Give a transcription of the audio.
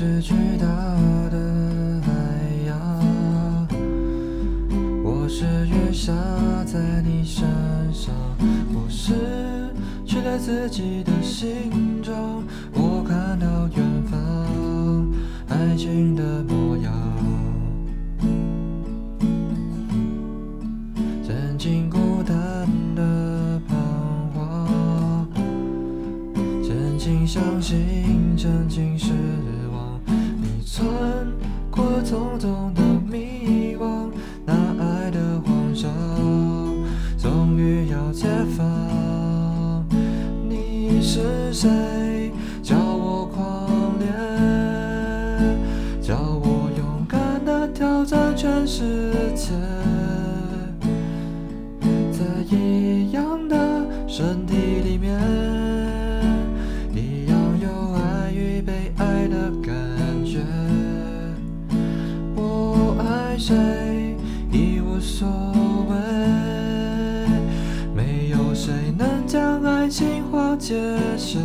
是巨大的海洋，我是雨下在你身上，我失去了自己的形状，我看到远方爱情的模样，曾经孤单的彷徨，曾经相信，曾经失，匆匆的迷惘，那爱的慌张，终于要解放。你是谁？叫我狂恋，叫我勇敢的挑战全世界。在一样的身体里面，谁已无所谓，没有谁能将爱情化解。谁。